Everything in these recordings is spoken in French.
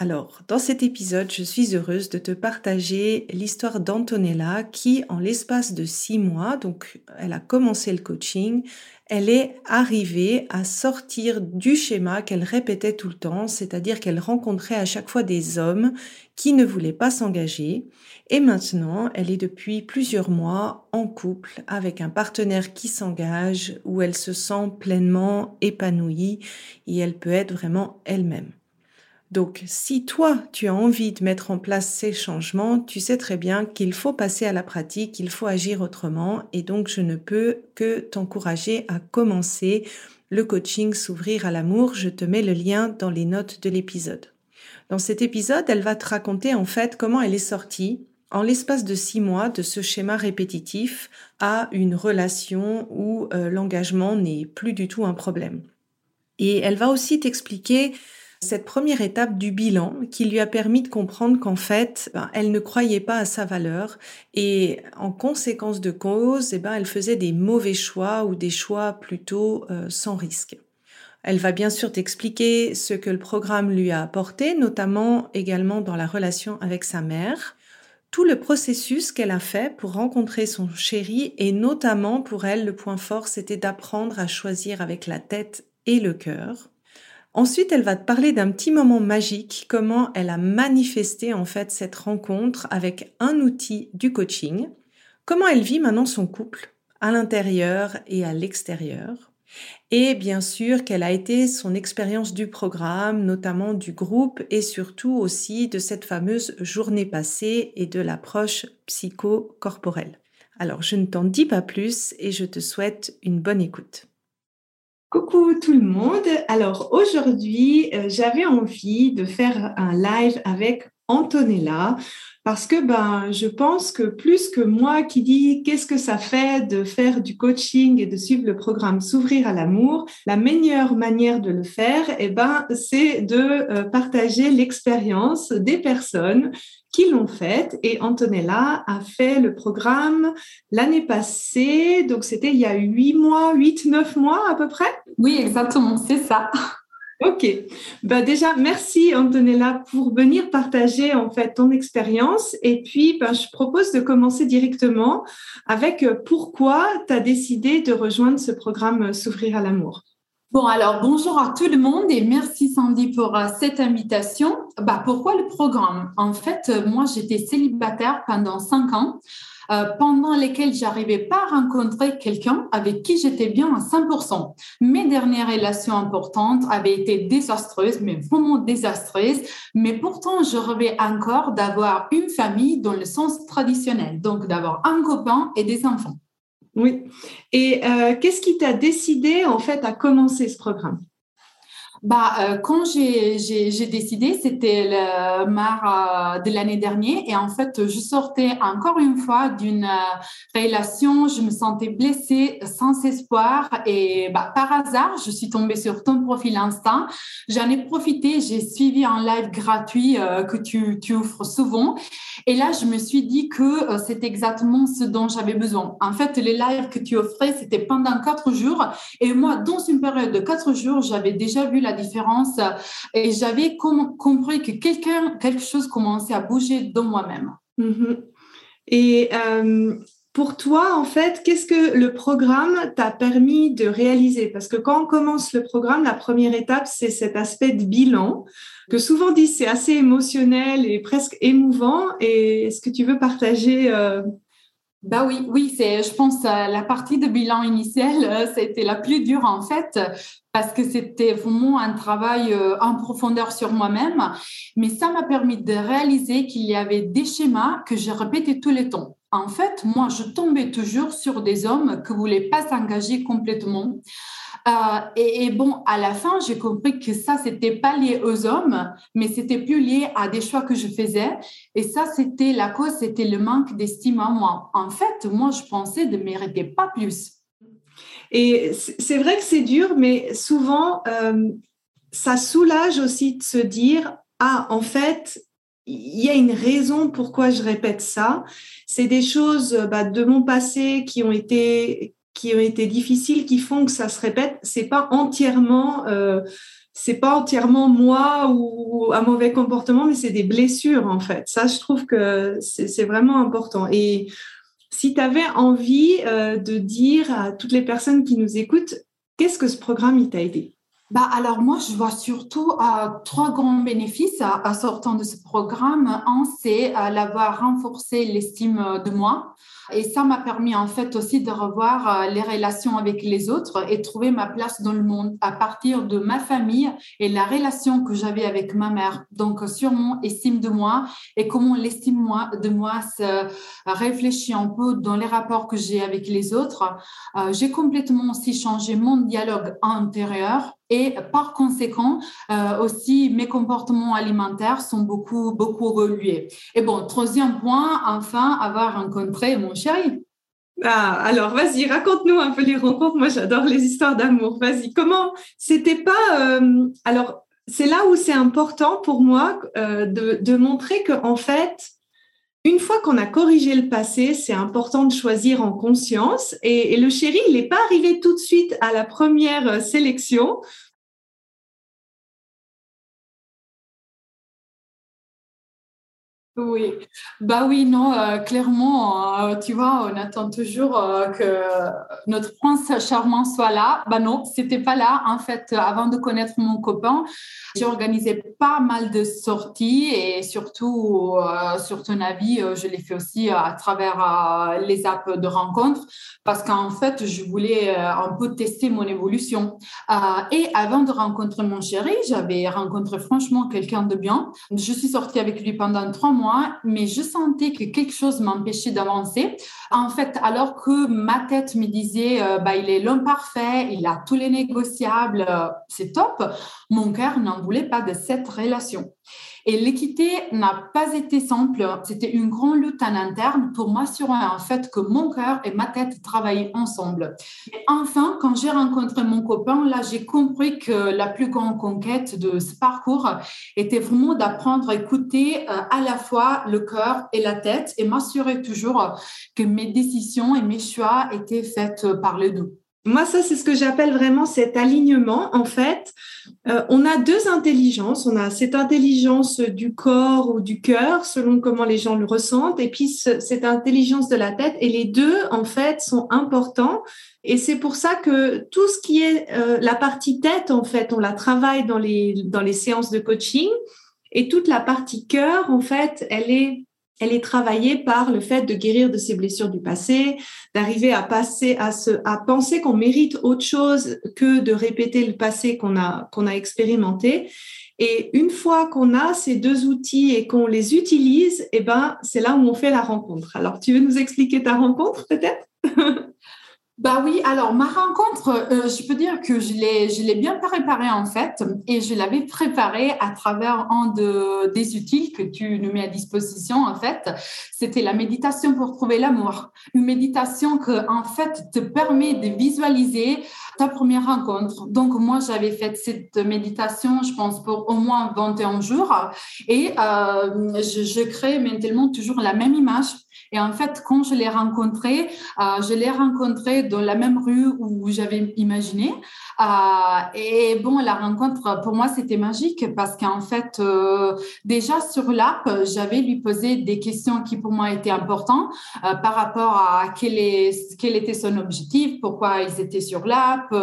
Alors, dans cet épisode, je suis heureuse de te partager l'histoire d'Antonella qui, en l'espace de six mois, donc elle a commencé le coaching, elle est arrivée à sortir du schéma qu'elle répétait tout le temps, c'est-à-dire qu'elle rencontrait à chaque fois des hommes qui ne voulaient pas s'engager. Et maintenant, elle est depuis plusieurs mois en couple avec un partenaire qui s'engage, où elle se sent pleinement épanouie et elle peut être vraiment elle-même. Donc, si toi, tu as envie de mettre en place ces changements, tu sais très bien qu'il faut passer à la pratique, il faut agir autrement, et donc je ne peux que t'encourager à commencer le coaching S'ouvrir à l'amour. Je te mets le lien dans les notes de l'épisode. Dans cet épisode, elle va te raconter en fait comment elle est sortie en l'espace de six mois de ce schéma répétitif à une relation où euh, l'engagement n'est plus du tout un problème. Et elle va aussi t'expliquer cette première étape du bilan qui lui a permis de comprendre qu'en fait, ben, elle ne croyait pas à sa valeur et en conséquence de cause, eh ben, elle faisait des mauvais choix ou des choix plutôt euh, sans risque. Elle va bien sûr t'expliquer ce que le programme lui a apporté, notamment également dans la relation avec sa mère, tout le processus qu'elle a fait pour rencontrer son chéri et notamment pour elle, le point fort, c'était d'apprendre à choisir avec la tête et le cœur. Ensuite, elle va te parler d'un petit moment magique, comment elle a manifesté en fait cette rencontre avec un outil du coaching, comment elle vit maintenant son couple à l'intérieur et à l'extérieur, et bien sûr quelle a été son expérience du programme, notamment du groupe et surtout aussi de cette fameuse journée passée et de l'approche psycho-corporelle. Alors je ne t'en dis pas plus et je te souhaite une bonne écoute. Coucou tout le monde. Alors aujourd'hui, euh, j'avais envie de faire un live avec Antonella parce que ben je pense que plus que moi qui dis qu'est-ce que ça fait de faire du coaching et de suivre le programme s'ouvrir à l'amour, la meilleure manière de le faire eh ben c'est de euh, partager l'expérience des personnes qui l'ont fait et Antonella a fait le programme l'année passée donc c'était il y a huit mois, huit, neuf mois à peu près? Oui, exactement, c'est ça. Ok. Ben déjà, merci Antonella pour venir partager en fait ton expérience. Et puis, ben, je propose de commencer directement avec euh, pourquoi tu as décidé de rejoindre ce programme euh, S'ouvrir à l'amour? Bon, alors bonjour à tout le monde et merci Sandy pour euh, cette invitation. Bah, pourquoi le programme? En fait, moi, j'étais célibataire pendant cinq ans. Euh, pendant lesquelles j'arrivais pas à rencontrer quelqu'un avec qui j'étais bien à 100%. Mes dernières relations importantes avaient été désastreuses, mais vraiment désastreuses. Mais pourtant, je rêvais encore d'avoir une famille dans le sens traditionnel, donc d'avoir un copain et des enfants. Oui. Et euh, qu'est-ce qui t'a décidé en fait à commencer ce programme? Bah, euh, quand j'ai décidé, c'était le mars euh, de l'année dernière et en fait, je sortais encore une fois d'une euh, relation, je me sentais blessée, sans espoir et bah, par hasard, je suis tombée sur ton profil Insta. J'en ai profité, j'ai suivi un live gratuit que tu, tu offres souvent et là, je me suis dit que c'est exactement ce dont j'avais besoin. En fait, les lives que tu offrais, c'était pendant quatre jours et moi, dans une période de quatre jours, j'avais déjà vu la la différence et j'avais compris que quelqu'un, quelque chose commençait à bouger dans moi-même. Mm-hmm. Et euh, pour toi, en fait, qu'est-ce que le programme t'a permis de réaliser? Parce que quand on commence le programme, la première étape, c'est cet aspect de bilan que souvent dit c'est assez émotionnel et presque émouvant. Et est-ce que tu veux partager euh, Bah oui, oui, c'est, je pense, la partie de bilan initial, c'était la plus dure en fait, parce que c'était vraiment un travail en profondeur sur moi-même. Mais ça m'a permis de réaliser qu'il y avait des schémas que j'ai répétés tous les temps. En fait, moi, je tombais toujours sur des hommes qui voulaient pas s'engager complètement. Euh, et, bon, à la fin, j'ai compris que ça, c'était pas lié aux hommes, mais c'était plus lié à des choix que je faisais. Et ça, c'était la cause, c'était le manque d'estime en moi. En fait, moi, je pensais de mériter pas plus. Et c'est vrai que c'est dur, mais souvent, euh, ça soulage aussi de se dire, ah, en fait, il y a une raison pourquoi je répète ça. C'est des choses bah, de mon passé qui ont été qui ont été difficiles, qui font que ça se répète. C'est pas entièrement, euh, c'est pas entièrement moi ou un mauvais comportement, mais c'est des blessures en fait. Ça, je trouve que c'est vraiment important. Et si tu avais envie euh, de dire à toutes les personnes qui nous écoutent, qu'est-ce que ce programme t'a aidé? Bah alors moi, je vois surtout euh, trois grands bénéfices à, sortant de ce programme. Un, c'est euh, l'avoir renforcé l'estime de moi. Et ça m'a permis en fait aussi de revoir euh, les relations avec les autres et trouver ma place dans le monde à partir de ma famille et la relation que j'avais avec ma mère. Donc sur mon estime de moi et comment l'estime de moi se réfléchit un peu dans les rapports que j'ai avec les autres. j'ai complètement aussi changé mon dialogue intérieur et par conséquent, euh, aussi, mes comportements alimentaires sont beaucoup, beaucoup évolués. Et bon, troisième point, enfin, avoir rencontré mon chéri. Ah, alors vas-y, raconte-nous un peu les rencontres. Moi, j'adore les histoires d'amour. Vas-y, comment c'était pas. Euh, alors, c'est là où c'est important pour moi euh, de, de, montrer que en fait, une fois qu'on a corrigé le passé, c'est important de choisir en conscience. Et, le chéri, il n'est pas arrivé tout de suite à la première euh, sélection. Oui, bah oui, non, euh, clairement, euh, tu vois, on attend toujours euh, que notre prince charmant soit là. Bah non, c'était pas là. En fait, avant de connaître mon copain, j'ai organisé pas mal de sorties et surtout, sur ton avis, je l'ai fait aussi à travers les apps de rencontres parce qu'en fait, je voulais un peu tester mon évolution. et avant de rencontrer mon chéri, j'avais rencontré franchement quelqu'un de bien. Je suis sortie avec lui pendant trois mois mais je sentais que quelque chose m'empêchait d'avancer. En fait, alors que ma tête me disait, euh, bah, il est l'homme parfait, il a tous les négociables, euh, c'est top, mon cœur n'en voulait pas de cette relation. Et l'équité n'a pas été simple. C'était une grande lutte en interne pour m'assurer en fait que mon cœur et ma tête travaillaient ensemble. Et enfin, quand j'ai rencontré mon copain, là, j'ai compris que la plus grande conquête de ce parcours était vraiment d'apprendre à écouter euh, à la fois le cœur et la tête et m'assurer toujours que mes décisions et mes choix étaient faits par les deux. Moi, ça, c'est ce que j'appelle vraiment cet alignement. En fait, euh, on a deux intelligences. On a cette intelligence du corps ou du cœur, selon comment les gens le ressentent, et puis cette intelligence de la tête. Et les deux, en fait, sont importants. Et c'est pour ça que tout ce qui est euh, la partie tête, en fait, on la travaille dans les, dans les séances de coaching. Et toute la partie cœur, en fait, elle est elle est travaillée par le fait de guérir de ses blessures du passé, d'arriver à passer à se, à penser qu'on mérite autre chose que de répéter le passé qu'on a, qu'on a expérimenté. Et une fois qu'on a ces deux outils et qu'on les utilise, eh ben, c'est là où on fait la rencontre. Alors, tu veux nous expliquer ta rencontre peut-être? Bah oui, alors ma rencontre, euh, je peux dire que je l'ai, je l'ai bien préparée en fait, et je l'avais préparée à travers un de, des outils que tu nous mets à disposition en fait. C'était la méditation pour trouver l'amour. Une méditation que en fait te permet de visualiser ta première rencontre. Donc moi j'avais fait cette méditation, je pense pour au moins 21 jours, et euh, je, je crée maintenant toujours la même image et en fait, quand je l'ai rencontré, euh, je l'ai rencontré dans la même rue où j'avais imaginé. Euh, et bon, la rencontre, pour moi, c'était magique parce qu'en fait, euh, déjà sur l'app, j'avais lui posé des questions qui pour moi étaient importantes par rapport à quel, est, quel était son objectif, pourquoi ils étaient sur l'app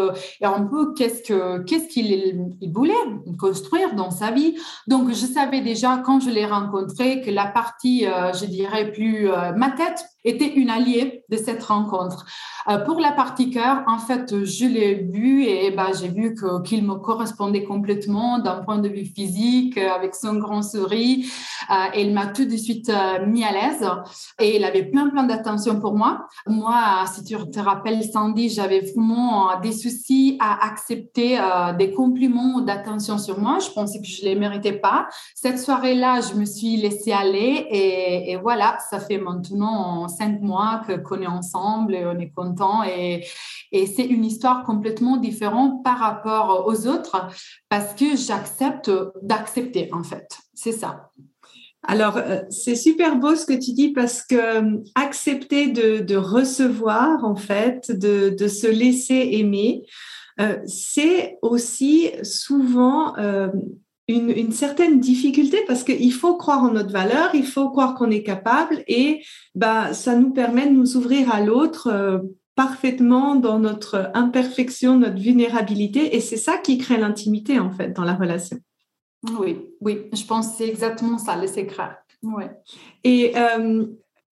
et un peu qu'est-ce que qu'est-ce qu'il il voulait construire dans sa vie. Donc, je savais déjà quand je l'ai rencontré que la partie, je dirais, plus ma tête était une alliée de cette rencontre. Euh, pour la partie cœur, en fait, je l'ai vu et bah, j'ai vu qu'il me correspondait complètement d'un point de vue physique, euh, avec son grand sourire. Euh, il m'a tout de suite mis à l'aise et il avait plein, plein d'attention pour moi. Moi, si tu te rappelles, Sandy, j'avais vraiment des soucis à accepter des compliments ou d'attention sur moi. Je pensais que je ne les méritais pas. Cette soirée-là, je me suis laissée aller et voilà, ça fait maintenant cinq mois qu'on est ensemble et on est content et, et c'est une histoire complètement différente par rapport aux autres parce que j'accepte d'accepter en fait. C'est ça. Alors, euh, c'est super beau ce que tu dis parce que euh, accepter de, recevoir, en fait, de, se laisser aimer, euh, c'est aussi souvent une, certaine difficulté parce qu'il faut croire en notre valeur, il faut croire qu'on est capable et bah, ça nous permet de nous ouvrir à l'autre parfaitement dans notre imperfection, notre vulnérabilité. Et c'est ça qui crée l'intimité, en fait, dans la relation. Oui, oui, je pense que c'est exactement ça, le secret. Ouais. Et euh,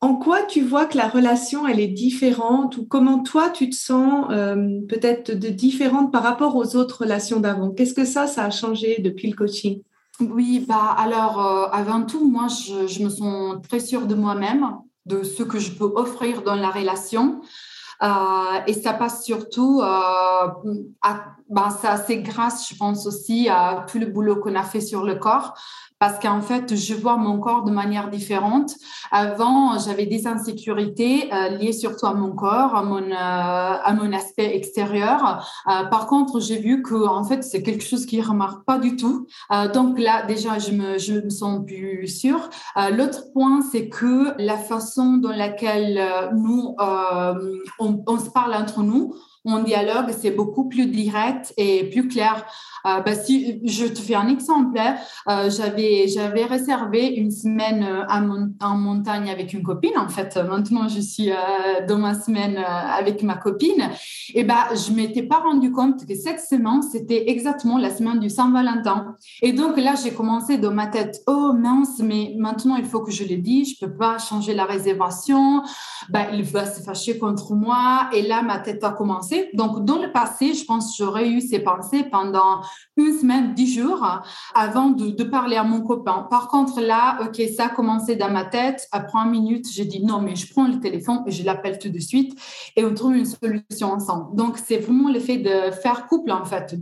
en quoi tu vois que la relation, elle est différente ou comment toi, tu te sens euh, peut-être de différente par rapport aux autres relations d'avant? Qu'est-ce que ça, ça a changé depuis le coaching? Oui, bah alors, euh, avant tout, moi, je, me sens très sûre de moi-même, de ce que je peux offrir dans la relation. Euh, et ça passe surtout, à, ben ça c'est grâce, je pense aussi à tout le boulot qu'on a fait sur le corps, parce qu'en fait, je vois mon corps de manière différente. Avant, j'avais des insécurités euh, liées surtout à mon corps, à mon, euh, aspect extérieur. Euh, par contre, j'ai vu que en fait, c'est quelque chose qui ne remarque pas du tout. donc là, déjà, je me, me sens plus sûre. L'autre point, c'est que la façon dans laquelle nous, on se parle entre nous, on dialogue, c'est beaucoup plus direct et plus clair. Euh, bah, si je te fais un exemple, hein, euh, j'avais j'avais réservé une semaine euh, en montagne avec une copine. En fait, maintenant je suis dans ma semaine avec ma copine. Et bah je m'étais pas rendu compte que cette semaine c'était exactement la semaine du Saint-Valentin. Et donc là j'ai commencé dans ma tête, oh mince, mais maintenant il faut que je le dise, je peux pas changer la réservation. Bah il va se fâcher contre moi. Et là ma tête a commencé. Donc dans le passé, je pense j'aurais eu ces pensées pendant une semaine, dix jours avant de, parler à mon copain. Par contre, là, OK, ça a commencé dans ma tête. Après une minute, j'ai dit non, mais je prends le téléphone et je l'appelle tout de suite et on trouve une solution ensemble. Donc, c'est vraiment le fait de faire couple, en fait,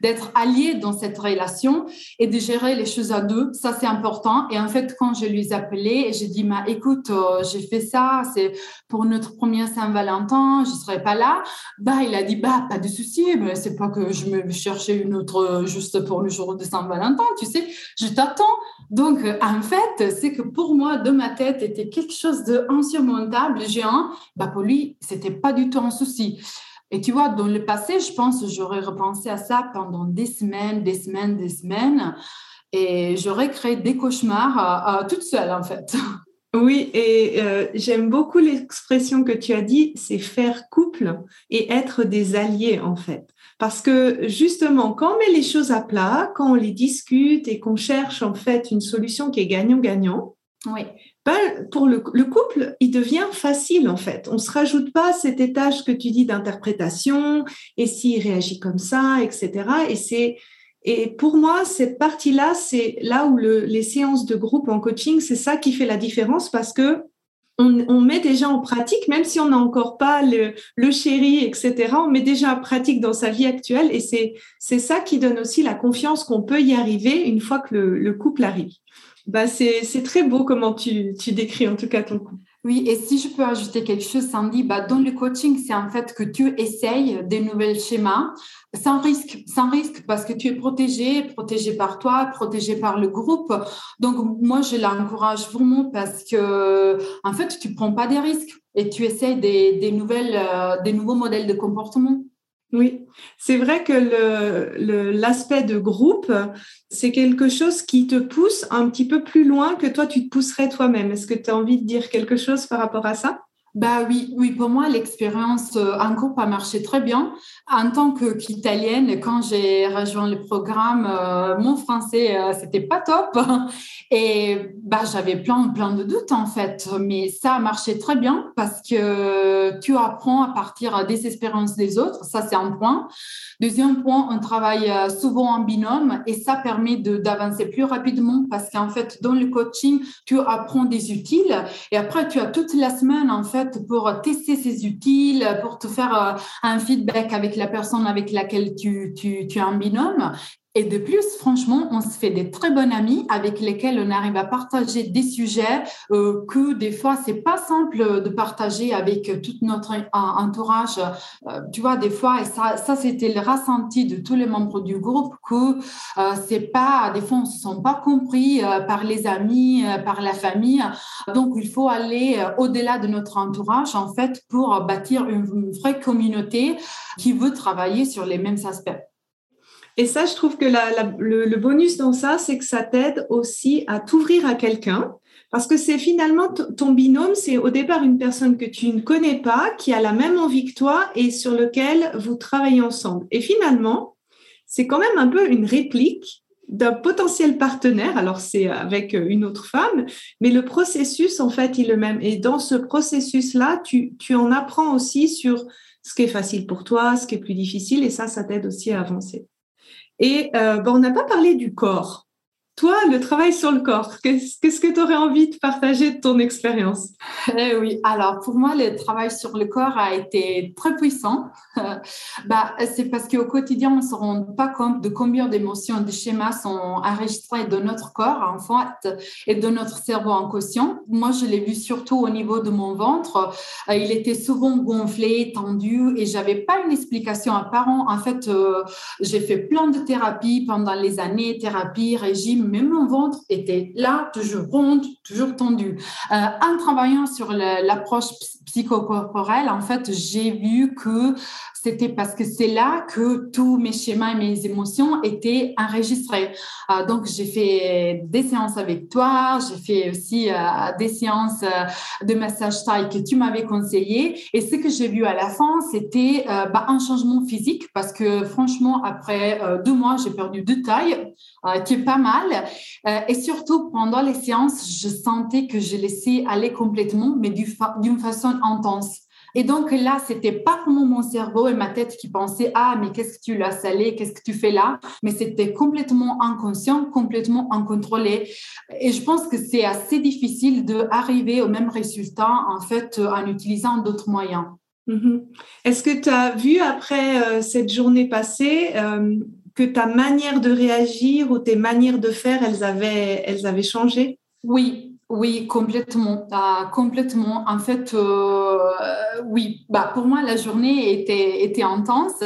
d'être allié dans cette relation et de gérer les choses à deux. Ça, c'est important. Et en fait, quand je lui ai appelé, j'ai dit, écoute, euh, j'ai fait ça, c'est pour notre premier Saint-Valentin, je serai pas là. Bah, il a dit, bah, pas de souci, mais c'est pas que je me cherchais une autre juste pour le jour de Saint-Valentin, tu sais, je t'attends. Donc, en fait, c'est que pour moi, de ma tête, était quelque chose d'insurmontable, géant. Bah, pour lui, c'était pas du tout un souci. Et tu vois, dans le passé, je pense, j'aurais repensé à ça pendant des semaines, des semaines, des semaines. Et j'aurais créé des cauchemars toute seule, en fait. Oui, et euh, j'aime beaucoup l'expression que tu as dit, c'est faire couple et être des alliés en fait. Parce que justement, quand on met les choses à plat, quand on les discute et qu'on cherche en fait une solution qui est gagnant-gagnant, oui. Ben, pour le, couple, il devient facile en fait. On se rajoute pas cet étage que tu dis d'interprétation et s'il réagit comme ça, etc. Et c'est et pour moi, cette partie-là, c'est là où les séances de groupe en coaching, c'est ça qui fait la différence parce que on, met déjà en pratique, même si on n'a encore pas le, le, chéri, etc., on met déjà en pratique dans sa vie actuelle et c'est, ça qui donne aussi la confiance qu'on peut y arriver une fois que le, couple arrive. Bah, c'est, c'est très beau comment tu, tu décris en tout cas ton couple. Oui, et si je peux ajouter quelque chose, Sandy, bah, dans le coaching, c'est en fait que tu essayes des nouveaux schémas sans risque, sans risque, parce que tu es protégé, protégé par toi, protégé par le groupe. Donc, moi, je l'encourage vraiment parce que, en fait, tu prends pas des risques et tu essayes des, des nouvelles, euh, des nouveaux modèles de comportement. Oui, c'est vrai que l'aspect de groupe, c'est quelque chose qui te pousse un petit peu plus loin que toi, tu te pousserais toi-même. Est-ce que tu as envie de dire quelque chose par rapport à ça? Bah oui, oui, pour moi, l'expérience euh, en groupe a marché très bien. En tant qu'italienne, quand j'ai rejoint le programme, euh, mon français, euh, c'était pas top. Et bah, j'avais plein, plein de doutes, en fait. Mais ça a marché très bien parce que tu apprends à partir des expériences des autres. Ça, c'est un point. Deuxième point, on travaille souvent en binôme et ça permet d'avancer plus rapidement parce qu'en fait, dans le coaching, tu apprends des utiles et après, tu as toute la semaine, en fait, pour tester ses utiles, pour te faire euh, un feedback avec la personne avec laquelle tu, tu, tu es en binôme. Et de plus, franchement, on se fait des très bonnes amies avec lesquelles on arrive à partager des sujets euh, que des fois, c'est pas simple de partager avec tout notre entourage. Euh, tu vois, des fois, et ça, ça c'était le ressenti de tous les membres du groupe que euh, c'est pas, des fois, on se sent pas compris euh, par les amis, euh, par la famille. Donc, il faut aller au-delà de notre entourage, en fait, pour bâtir une vraie communauté qui veut travailler sur les mêmes aspects. Et ça, je trouve que le, bonus dans ça, c'est que ça t'aide aussi à t'ouvrir à quelqu'un. Parce que c'est finalement ton binôme, c'est au départ une personne que tu ne connais pas, qui a la même envie que toi et sur lequel vous travaillez ensemble. Et finalement, c'est quand même un peu une réplique d'un potentiel partenaire. Alors, c'est avec une autre femme, mais le processus, en fait, il est le même. Et dans ce processus-là, tu, tu en apprends aussi sur ce qui est facile pour toi, ce qui est plus difficile, et ça, ça t'aide aussi à avancer. Et euh, ben, on n'a pas parlé du corps. Toi, le travail sur le corps, qu'est-ce que tu aurais envie de partager de ton expérience? Eh Oui, alors pour moi, le travail sur le corps a été très puissant. bah, c'est parce qu'au quotidien, on ne se rend pas compte de combien d'émotions, de schémas sont enregistrés dans notre corps, en fait, et de notre cerveau en quotient. Moi, je l'ai vu surtout au niveau de mon ventre. Euh, il était souvent gonflé, tendu, et j'avais pas une explication apparente. En fait, euh, j'ai fait plein de thérapies pendant les années, thérapie, régime, même mon ventre était là, toujours ronde, toujours tendu. Euh, en travaillant sur l'approche psychocorporelle, en fait, j'ai vu que c'était parce que c'est là que tous mes schémas et mes émotions étaient enregistrés. Euh, donc, j'ai fait des séances avec toi, j'ai fait aussi euh, des séances euh, de massage taille que tu m'avais conseillé. Et ce que j'ai vu à la fin, c'était bah, un changement physique parce que franchement, après deux mois, j'ai perdu deux tailles, qui est pas mal. et surtout, pendant les séances, je sentais que je laissais aller complètement, mais d'une façon intense. Et donc là, c'était pas vraiment mon cerveau et ma tête qui pensaient ah mais qu'est-ce que tu l'as salé, qu'est-ce que tu fais là, mais c'était complètement inconscient, complètement incontrôlé. Et je pense que c'est assez difficile d'arriver au même résultat en fait en utilisant d'autres moyens. Mm-hmm. Est-ce que tu as vu après euh, cette journée passée euh, que ta manière de réagir ou tes manières de faire, elles avaient, elles avaient changé? Oui, oui, complètement, ah, complètement. En fait, euh, oui, bah pour moi la journée était était intense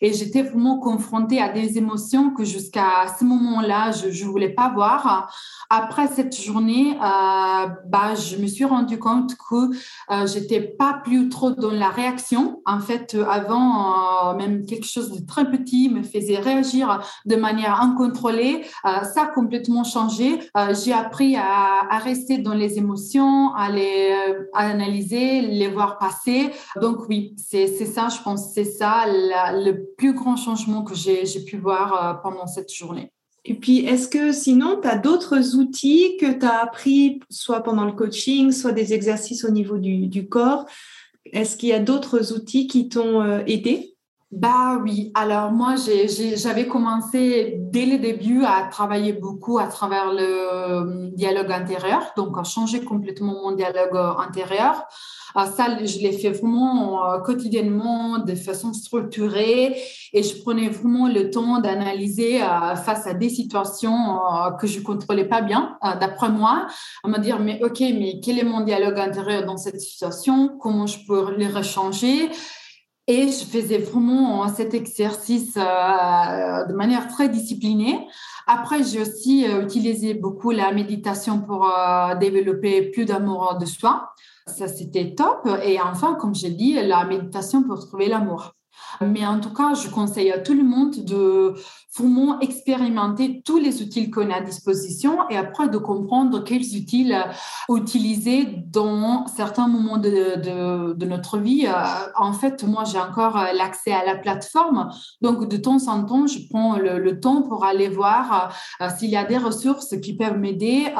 et j'étais vraiment confrontée à des émotions que jusqu'à ce moment-là je je voulais pas voir. Après cette journée, euh, bah je me suis rendu compte que euh, j'étais pas plus trop dans la réaction. En fait, avant euh, même quelque chose de très petit me faisait réagir de manière incontrôlée. Euh, ça a complètement changé. J'ai appris à, rester dans les émotions, à les euh, analyser, les voir passer. Donc oui, c'est ça, je pense, c'est ça le plus grand changement que j'ai pu voir euh, pendant cette journée. Et puis, est-ce que sinon, tu as d'autres outils que tu as appris, soit pendant le coaching, soit des exercices au niveau du, du corps? Est-ce qu'il y a d'autres outils qui t'ont euh, aidé? Bah oui, alors moi j'avais commencé dès le début à travailler beaucoup à travers le euh, dialogue intérieur, donc à changer complètement mon dialogue intérieur. Ah, ça, je l'ai fait vraiment euh, quotidiennement, de façon structurée, et je prenais vraiment le temps d'analyser euh, face à des situations que je contrôlais pas bien, d'après moi, à me dire mais ok, mais quel est mon dialogue intérieur dans cette situation? Comment je peux les rechanger? Et je faisais vraiment cet exercice euh, de manière très disciplinée. Après, j'ai aussi euh, utilisé beaucoup la méditation pour euh, développer plus d'amour de soi. Ça, c'était top. Et enfin, comme j'ai dit, la méditation pour trouver l'amour. Mais en tout cas, je conseille à tout le monde de vraiment expérimenter tous les outils qu'on a à disposition et après de comprendre quels outils euh, utiliser dans certains moments de, notre vie. Euh, en fait, moi, j'ai encore euh, l'accès à la plateforme. Donc, de temps en temps, je prends le, temps pour aller voir s'il y a des ressources qui peuvent m'aider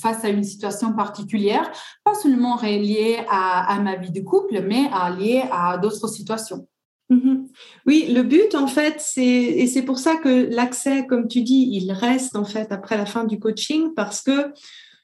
face à une situation particulière, pas seulement reliées à, ma vie de couple, mais liées à d'autres situations. Mhm. Oui, le but en fait, c'est et c'est pour ça que l'accès, comme tu dis, il reste en fait après la fin du coaching parce que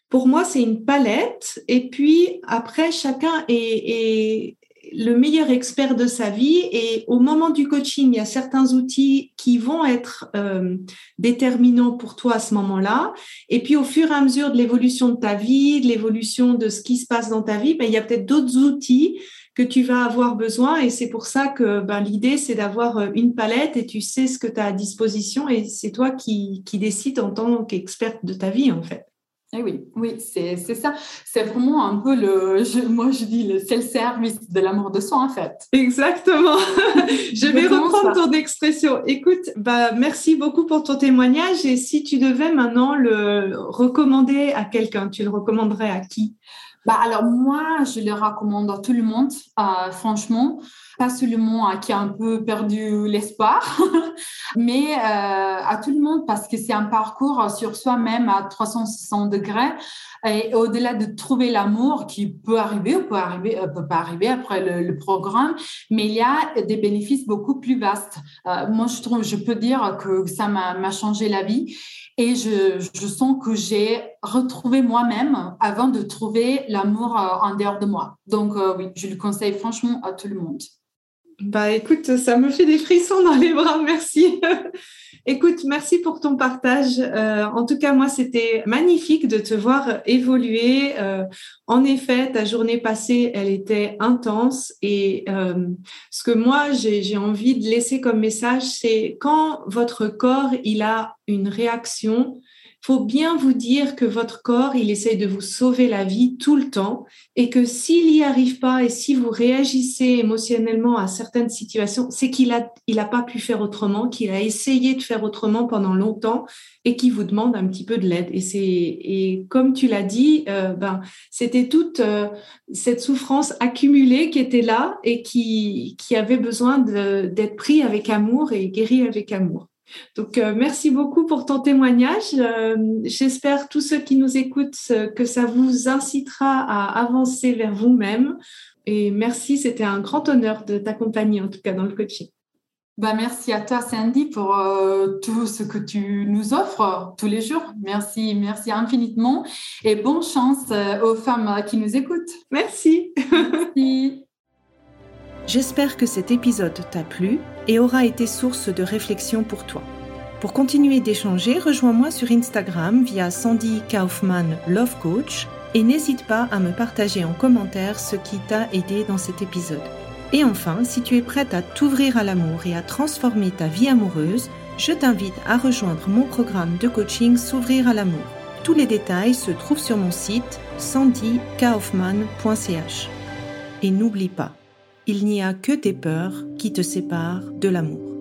pour moi c'est une palette et puis après chacun est, le meilleur expert de sa vie et au moment du coaching, il y a certains outils qui vont être euh, déterminants pour toi à ce moment-là. Et puis au fur et à mesure de l'évolution de ta vie, de l'évolution de ce qui se passe dans ta vie, ben, il y a peut-être d'autres outils que tu vas avoir besoin. Et c'est pour ça que ben, l'idée, c'est d'avoir euh, une palette et tu sais ce que tu as à disposition et c'est toi qui, qui décides en tant qu'experte de ta vie, en fait. Eh oui, oui, c'est ça. C'est vraiment un peu le, moi je dis le self-service de l'amour de soi en fait. Exactement. je vais reprendre ton expression. Écoute, bah merci beaucoup pour ton témoignage et si tu devais maintenant le recommander à quelqu'un, tu le recommanderais à qui? Bah, alors moi, je le recommande à tout le monde, euh, franchement, pas seulement à qui a un peu perdu l'espoir, mais euh, à tout le monde parce que c'est un parcours sur soi-même à 360 degrés et au-delà de trouver l'amour qui peut arriver ou peut arriver, euh, peut pas arriver après le, programme, mais il y a des bénéfices beaucoup plus vastes. moi, je trouve, je peux dire que ça m'a changé la vie et je, sens que j'ai retrouvé moi-même avant de trouver l'amour euh, en dehors de moi. Donc euh, oui, je le conseille franchement à tout le monde. Bah écoute, ça me fait des frissons dans les bras, merci. écoute, merci pour ton partage. Euh, en tout cas, moi, c'était magnifique de te voir évoluer. Euh, en effet, ta journée passée, elle était intense. Et euh, ce que moi, j'ai envie de laisser comme message, c'est quand votre corps, il a une réaction, faut bien vous dire que votre corps, il essaye de vous sauver la vie tout le temps et que s'il n'y arrive pas et si vous réagissez émotionnellement à certaines situations, c'est qu'il a, il a pas pu faire autrement, qu'il a essayé de faire autrement pendant longtemps et qu'il vous demande un petit peu de l'aide. Et et comme tu l'as dit, euh, ben, c'était toute euh, cette souffrance accumulée qui était là et qui, qui avait besoin d'être pris avec amour et guéri avec amour. Donc, euh, merci beaucoup pour ton témoignage. Euh, j'espère, tous ceux qui nous écoutent, euh, que ça vous incitera à avancer vers vous-même. Et merci, c'était un grand honneur de t'accompagner, en tout cas dans le coaching. Bah, merci à toi, Sandy, pour tout ce que tu nous offres tous les jours. Merci, merci infiniment. Et bonne chance aux femmes qui nous écoutent. Merci. merci. J'espère que cet épisode t'a plu et aura été source de réflexion pour toi. Pour continuer d'échanger, rejoins-moi sur Instagram via Sandy Kaufman Love Coach et n'hésite pas à me partager en commentaire ce qui t'a aidé dans cet épisode. Et enfin, si tu es prête à t'ouvrir à l'amour et à transformer ta vie amoureuse, je t'invite à rejoindre mon programme de coaching S'ouvrir à l'amour. Tous les détails se trouvent sur mon site sandykaufman.ch. Et n'oublie pas, il n'y a que tes peurs qui te séparent de l'amour.